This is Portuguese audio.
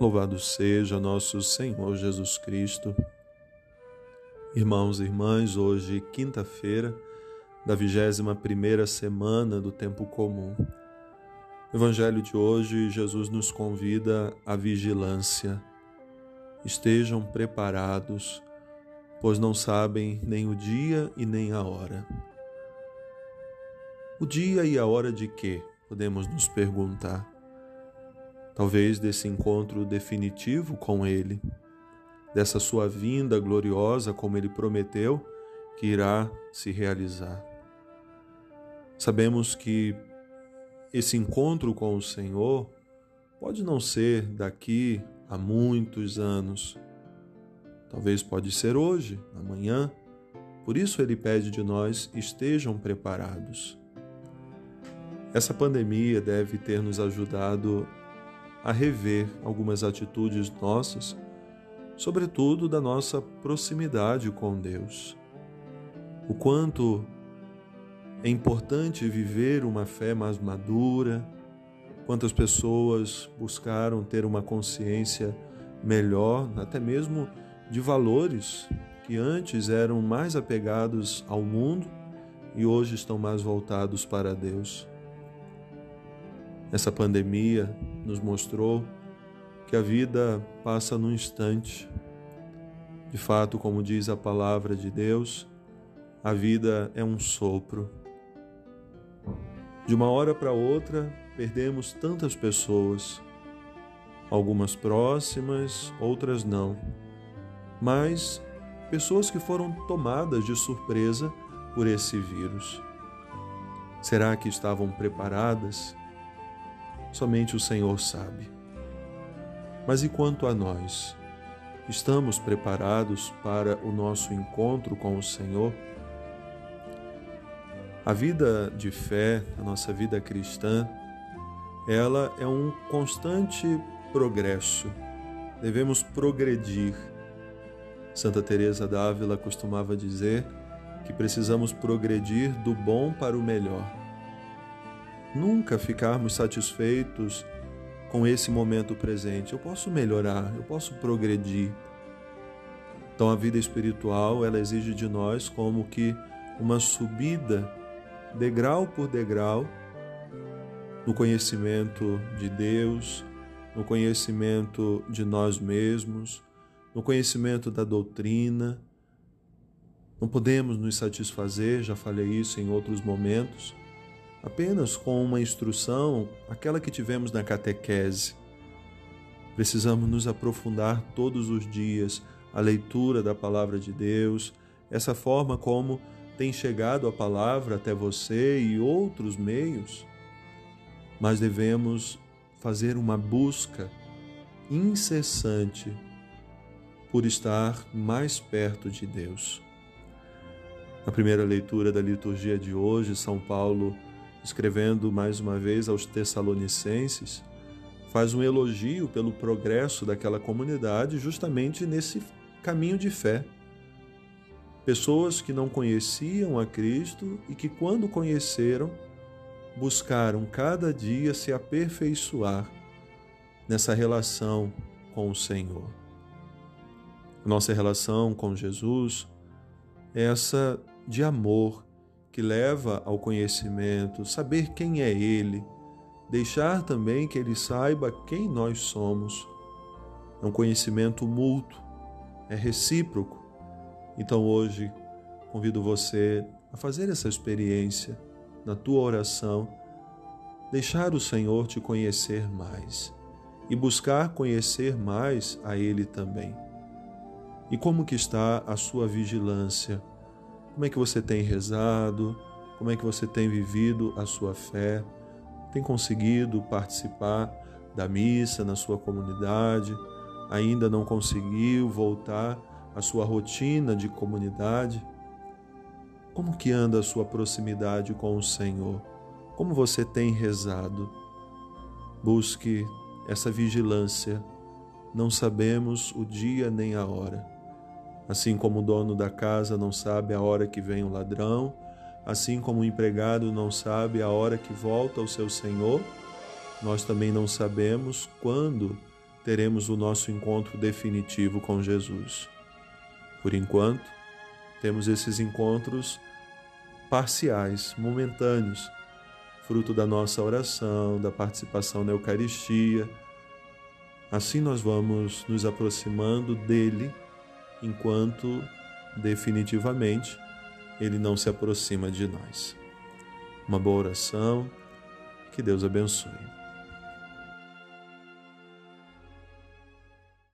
Louvado seja nosso Senhor Jesus Cristo. Irmãos e irmãs, hoje, quinta-feira da vigésima primeira semana do tempo comum. No Evangelho de hoje, Jesus nos convida à vigilância. Estejam preparados, pois não sabem nem o dia e nem a hora. O dia e a hora de quê? Podemos nos perguntar talvez desse encontro definitivo com Ele, dessa sua vinda gloriosa, como Ele prometeu, que irá se realizar. Sabemos que esse encontro com o Senhor pode não ser daqui a muitos anos. Talvez pode ser hoje, amanhã. Por isso ele pede de nós estejam preparados. Essa pandemia deve ter nos ajudado a rever algumas atitudes nossas, sobretudo da nossa proximidade com Deus. O quanto é importante viver uma fé mais madura, quantas pessoas buscaram ter uma consciência melhor, até mesmo de valores que antes eram mais apegados ao mundo e hoje estão mais voltados para Deus. Essa pandemia nos mostrou que a vida passa num instante. De fato, como diz a palavra de Deus, a vida é um sopro. De uma hora para outra, perdemos tantas pessoas, algumas próximas, outras não, mas pessoas que foram tomadas de surpresa por esse vírus. Será que estavam preparadas? Somente o Senhor sabe. Mas e quanto a nós? Estamos preparados para o nosso encontro com o Senhor? A vida de fé, a nossa vida cristã, ela é um constante progresso. Devemos progredir. Santa Teresa d'Ávila costumava dizer que precisamos progredir do bom para o melhor nunca ficarmos satisfeitos com esse momento presente. Eu posso melhorar, eu posso progredir. Então a vida espiritual, ela exige de nós como que uma subida degrau por degrau no conhecimento de Deus, no conhecimento de nós mesmos, no conhecimento da doutrina. Não podemos nos satisfazer, já falei isso em outros momentos, apenas com uma instrução, aquela que tivemos na catequese. Precisamos nos aprofundar todos os dias a leitura da palavra de Deus, essa forma como tem chegado a palavra até você e outros meios. Mas devemos fazer uma busca incessante por estar mais perto de Deus. Na primeira leitura da liturgia de hoje, São Paulo escrevendo mais uma vez aos Tessalonicenses, faz um elogio pelo progresso daquela comunidade justamente nesse caminho de fé. Pessoas que não conheciam a Cristo e que, quando conheceram, buscaram cada dia se aperfeiçoar nessa relação com o Senhor. Nossa relação com Jesus é essa de amor que leva ao conhecimento, saber quem é Ele, deixar também que Ele saiba quem nós somos. É um conhecimento mútuo, é recíproco. Então hoje convido você a fazer essa experiência na tua oração, deixar o Senhor te conhecer mais e buscar conhecer mais a Ele também. E como que está a sua vigilância? Como é que você tem rezado? Como é que você tem vivido a sua fé? Tem conseguido participar da missa na sua comunidade? Ainda não conseguiu voltar à sua rotina de comunidade? Como que anda a sua proximidade com o Senhor? Como você tem rezado? Busque essa vigilância. Não sabemos o dia nem a hora Assim como o dono da casa não sabe a hora que vem o ladrão, assim como o empregado não sabe a hora que volta o seu senhor, nós também não sabemos quando teremos o nosso encontro definitivo com Jesus. Por enquanto, temos esses encontros parciais, momentâneos, fruto da nossa oração, da participação na Eucaristia. Assim nós vamos nos aproximando dele, enquanto definitivamente ele não se aproxima de nós. Uma boa oração, que Deus abençoe.